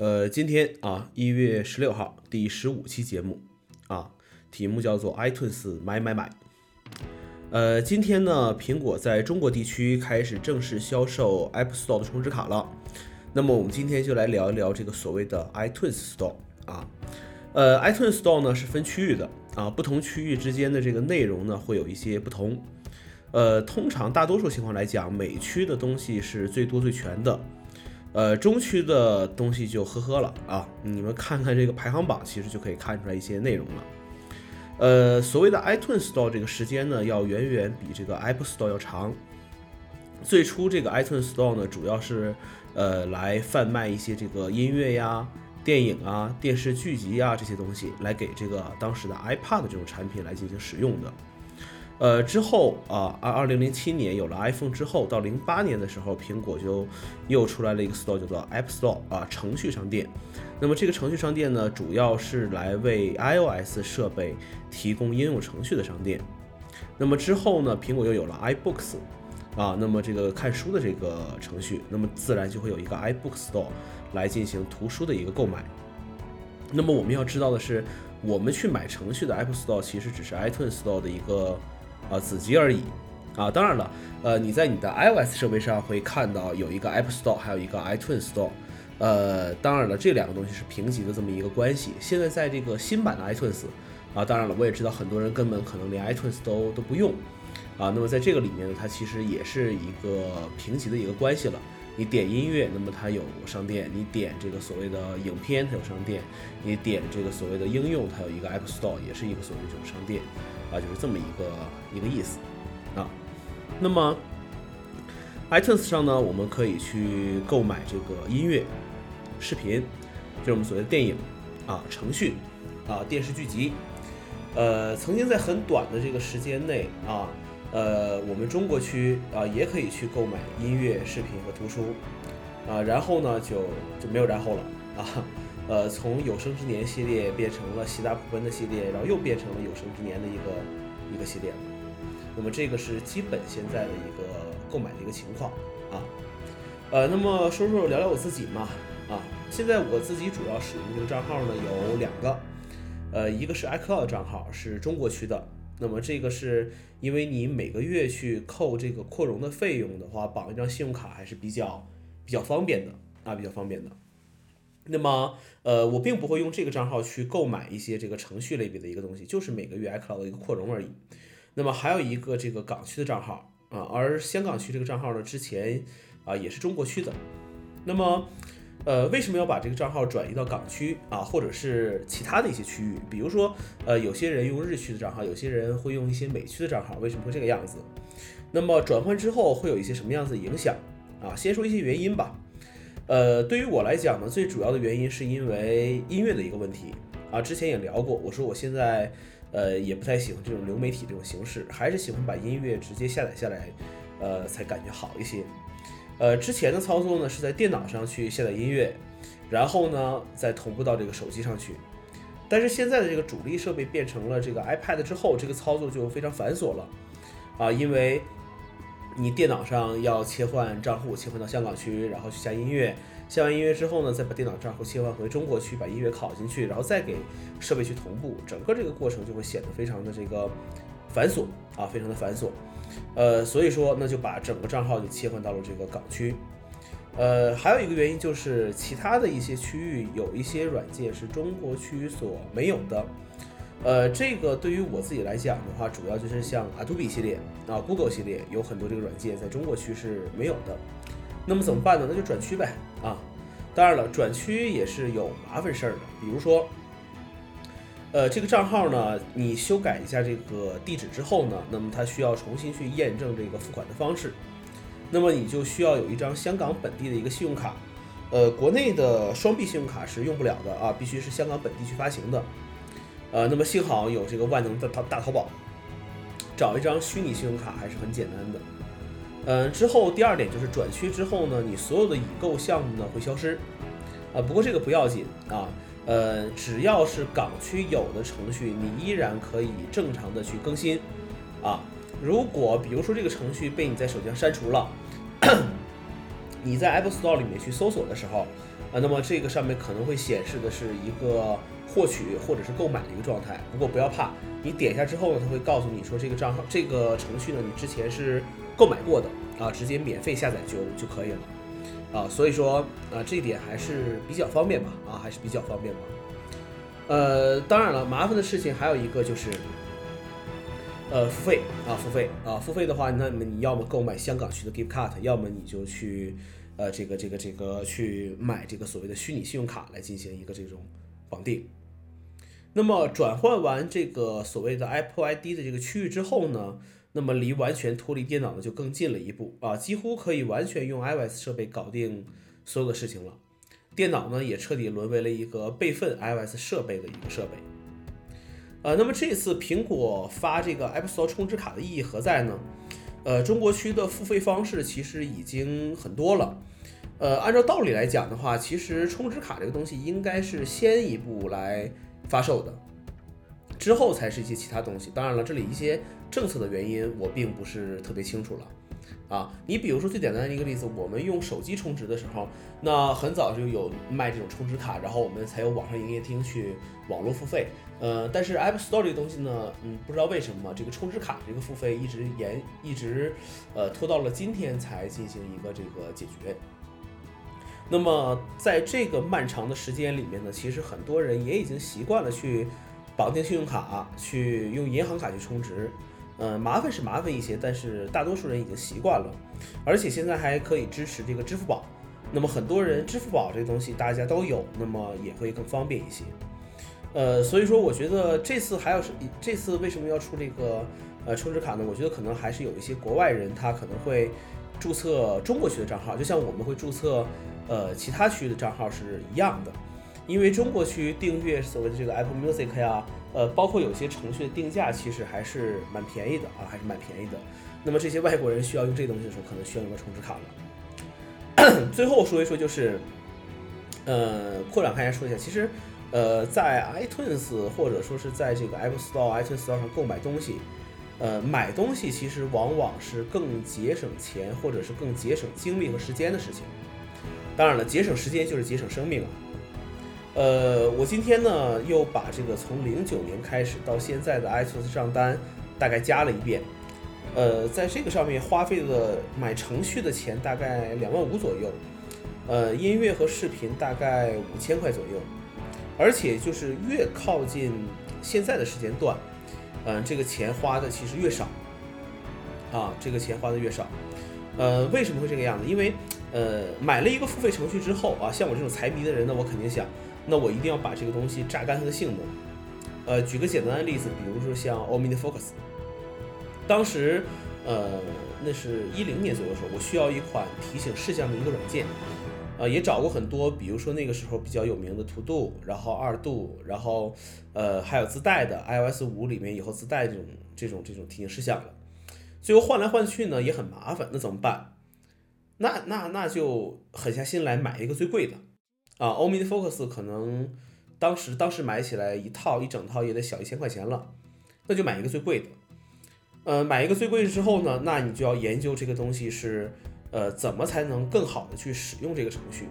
呃，今天啊，一月十六号，第十五期节目啊，题目叫做 iTunes 买买买。呃，今天呢，苹果在中国地区开始正式销售 App Store 的充值卡了。那么我们今天就来聊一聊这个所谓的 iTunes Store 啊。呃，iTunes Store 呢是分区域的啊，不同区域之间的这个内容呢会有一些不同。呃，通常大多数情况来讲，美区的东西是最多最全的，呃，中区的东西就呵呵了啊。你们看看这个排行榜，其实就可以看出来一些内容了。呃，所谓的 iTunes Store 这个时间呢，要远远比这个 Apple Store 要长。最初这个 iTunes Store 呢，主要是呃来贩卖一些这个音乐呀、电影啊、电视剧集啊这些东西，来给这个当时的 iPad 这种产品来进行使用的。呃，之后啊，二二零零七年有了 iPhone 之后，到零八年的时候，苹果就又出来了一个 store，叫做 App Store 啊，程序商店。那么这个程序商店呢，主要是来为 iOS 设备提供应用程序的商店。那么之后呢，苹果又有了 iBooks 啊，那么这个看书的这个程序，那么自然就会有一个 iBook Store 来进行图书的一个购买。那么我们要知道的是，我们去买程序的 App Store 其实只是 iTunes Store 的一个。啊，子集而已，啊，当然了，呃，你在你的 iOS 设备上会看到有一个 App Store，还有一个 iTunes Store，呃，当然了，这两个东西是平级的这么一个关系。现在在这个新版的 iTunes，啊，当然了，我也知道很多人根本可能连 iTunes 都都不用，啊，那么在这个里面呢，它其实也是一个平级的一个关系了。你点音乐，那么它有商店；你点这个所谓的影片，它有商店；你点这个所谓的应用，它有一个 App Store，也是一个所谓的这种商店。啊，就是这么一个一个意思啊。那么，iTunes 上呢，我们可以去购买这个音乐、视频，就是我们所谓的电影啊、程序啊、电视剧集。呃，曾经在很短的这个时间内啊，呃，我们中国区啊也可以去购买音乐、视频和图书啊。然后呢，就就没有然后了啊。呃，从有生之年系列变成了喜大普奔的系列，然后又变成了有生之年的一个一个系列。那么这个是基本现在的一个购买的一个情况啊。呃，那么说说聊聊我自己嘛啊，现在我自己主要使用这个账号呢有两个，呃，一个是 iCloud 账号，是中国区的。那么这个是因为你每个月去扣这个扩容的费用的话，绑一张信用卡还是比较比较方便的啊，比较方便的。那么，呃，我并不会用这个账号去购买一些这个程序类别的一个东西，就是每个月 iCloud 的一个扩容而已。那么还有一个这个港区的账号啊，而香港区这个账号呢，之前啊也是中国区的。那么，呃，为什么要把这个账号转移到港区啊，或者是其他的一些区域？比如说，呃，有些人用日区的账号，有些人会用一些美区的账号，为什么会这个样子？那么转换之后会有一些什么样子的影响啊？先说一些原因吧。呃，对于我来讲呢，最主要的原因是因为音乐的一个问题啊。之前也聊过，我说我现在呃也不太喜欢这种流媒体这种形式，还是喜欢把音乐直接下载下来，呃才感觉好一些。呃，之前的操作呢是在电脑上去下载音乐，然后呢再同步到这个手机上去。但是现在的这个主力设备变成了这个 iPad 之后，这个操作就非常繁琐了啊，因为。你电脑上要切换账户，切换到香港区，然后去下音乐，下完音乐之后呢，再把电脑账户切换回中国区，把音乐拷进去，然后再给设备去同步，整个这个过程就会显得非常的这个繁琐啊，非常的繁琐。呃，所以说那就把整个账号就切换到了这个港区。呃，还有一个原因就是其他的一些区域有一些软件是中国区所没有的。呃，这个对于我自己来讲的话，主要就是像 Adobe 系列啊，Google 系列有很多这个软件在中国区是没有的。那么怎么办呢？那就转区呗啊！当然了，转区也是有麻烦事儿的。比如说，呃，这个账号呢，你修改一下这个地址之后呢，那么它需要重新去验证这个付款的方式。那么你就需要有一张香港本地的一个信用卡，呃，国内的双币信用卡是用不了的啊，必须是香港本地去发行的。呃，那么幸好有这个万能的淘大淘宝，找一张虚拟信用卡还是很简单的。嗯，之后第二点就是转区之后呢，你所有的已购项目呢会消失。啊，不过这个不要紧啊，呃，只要是港区有的程序，你依然可以正常的去更新。啊，如果比如说这个程序被你在手机上删除了，你在 Apple Store 里面去搜索的时候，啊那么这个上面可能会显示的是一个获取或者是购买的一个状态。不过不要怕，你点一下之后呢，它会告诉你说这个账号这个程序呢，你之前是购买过的啊，直接免费下载就就可以了啊。所以说啊，这一点还是比较方便吧啊，还是比较方便吧。呃，当然了，麻烦的事情还有一个就是。呃，付费啊，付费啊，付费的话，那么你要么购买香港区的 Gift Card，要么你就去，呃，这个这个这个去买这个所谓的虚拟信用卡来进行一个这种绑定。那么转换完这个所谓的 Apple ID 的这个区域之后呢，那么离完全脱离电脑呢就更近了一步啊，几乎可以完全用 iOS 设备搞定所有的事情了。电脑呢也彻底沦为了一个备份 iOS 设备的一个设备。呃，那么这次苹果发这个 App Store 充值卡的意义何在呢？呃，中国区的付费方式其实已经很多了。呃，按照道理来讲的话，其实充值卡这个东西应该是先一步来发售的，之后才是一些其他东西。当然了，这里一些政策的原因我并不是特别清楚了。啊，你比如说最简单的一个例子，我们用手机充值的时候，那很早就有卖这种充值卡，然后我们才有网上营业厅去网络付费。呃，但是 App Store 这个东西呢，嗯，不知道为什么这个充值卡这个付费一直延，一直呃拖到了今天才进行一个这个解决。那么在这个漫长的时间里面呢，其实很多人也已经习惯了去绑定信用卡，去用银行卡去充值。嗯，麻烦是麻烦一些，但是大多数人已经习惯了，而且现在还可以支持这个支付宝。那么很多人支付宝这个东西大家都有，那么也会更方便一些。呃，所以说我觉得这次还有是这次为什么要出这个呃充值卡呢？我觉得可能还是有一些国外人他可能会注册中国区的账号，就像我们会注册呃其他区域的账号是一样的。因为中国区订阅所谓的这个 Apple Music 呀，呃，包括有些程序的定价其实还是蛮便宜的啊，还是蛮便宜的。那么这些外国人需要用这东西的时候，可能需要用到充值卡了。最后说一说，就是呃，扩展开来说一下，其实呃，在 iTunes 或者说是在这个 Apple Store、iTunes Store 上购买东西，呃，买东西其实往往是更节省钱或者是更节省精力和时间的事情。当然了，节省时间就是节省生命啊。呃，我今天呢又把这个从零九年开始到现在的 iTunes 账单大概加了一遍，呃，在这个上面花费的买程序的钱大概两万五左右，呃，音乐和视频大概五千块左右，而且就是越靠近现在的时间段，嗯，这个钱花的其实越少，啊，这个钱花的越少，呃，为什么会这个样子？因为呃，买了一个付费程序之后啊，像我这种财迷的人呢，我肯定想。那我一定要把这个东西榨干它的性能。呃，举个简单的例子，比如说像 OmniFocus，当时，呃，那是一零年左右的时候，我需要一款提醒事项的一个软件，呃，也找过很多，比如说那个时候比较有名的 To Do，然后二度，然后，呃，还有自带的 iOS 五里面以后自带这种这种这种提醒事项的，最后换来换去呢也很麻烦，那怎么办？那那那就狠下心来买一个最贵的。啊，OmniFocus 可能当时当时买起来一套一整套也得小一千块钱了，那就买一个最贵的。呃，买一个最贵的之后呢，那你就要研究这个东西是呃怎么才能更好的去使用这个程序。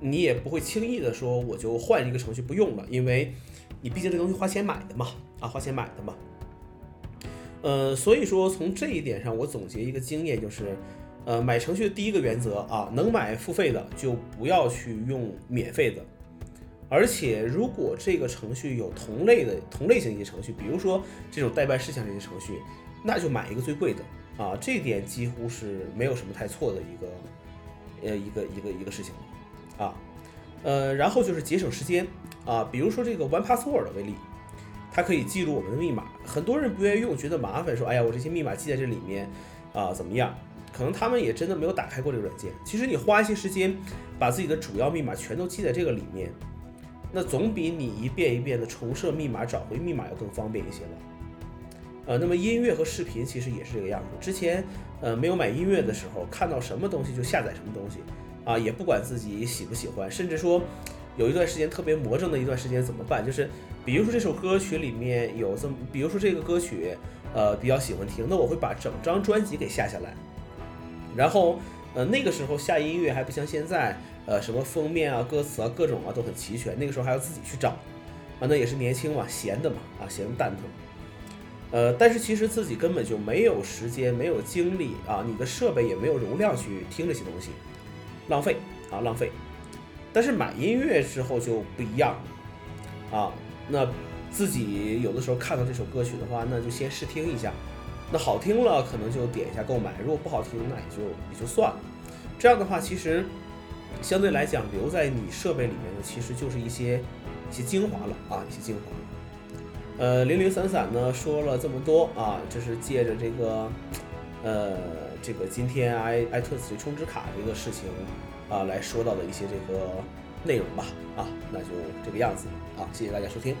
你也不会轻易的说我就换一个程序不用了，因为你毕竟这东西花钱买的嘛，啊花钱买的嘛。呃，所以说从这一点上，我总结一个经验就是。呃，买程序的第一个原则啊，能买付费的就不要去用免费的。而且，如果这个程序有同类的同类型一些程序，比如说这种代办事项这些程序，那就买一个最贵的啊。这点几乎是没有什么太错的一个呃一个一个一个事情啊。呃，然后就是节省时间啊，比如说这个 One Password 为例，它可以记录我们的密码。很多人不愿意用，觉得麻烦，说哎呀，我这些密码记在这里面啊，怎么样？可能他们也真的没有打开过这个软件。其实你花一些时间，把自己的主要密码全都记在这个里面，那总比你一遍一遍的重设密码、找回密码要更方便一些吧。呃，那么音乐和视频其实也是这个样子。之前呃没有买音乐的时候，看到什么东西就下载什么东西，啊，也不管自己喜不喜欢，甚至说有一段时间特别魔怔的一段时间怎么办？就是比如说这首歌曲里面有这么，比如说这个歌曲呃比较喜欢听，那我会把整张专辑给下下来。然后，呃，那个时候下音乐还不像现在，呃，什么封面啊、歌词啊、各种啊都很齐全。那个时候还要自己去找，啊，那也是年轻嘛，闲的嘛，啊，闲的蛋疼。呃，但是其实自己根本就没有时间、没有精力啊，你的设备也没有容量去听这些东西，浪费啊，浪费。但是买音乐之后就不一样啊，那自己有的时候看到这首歌曲的话，那就先试听一下，那好听了可能就点一下购买，如果不好听那也就也就算了。这样的话，其实相对来讲留在你设备里面的其实就是一些一些精华了啊，一些精华。呃，零零散散呢说了这么多啊，这是借着这个呃这个今天 i iTunes 这充值卡这个事情。啊，来说到的一些这个内容吧，啊，那就这个样子啊，谢谢大家收听。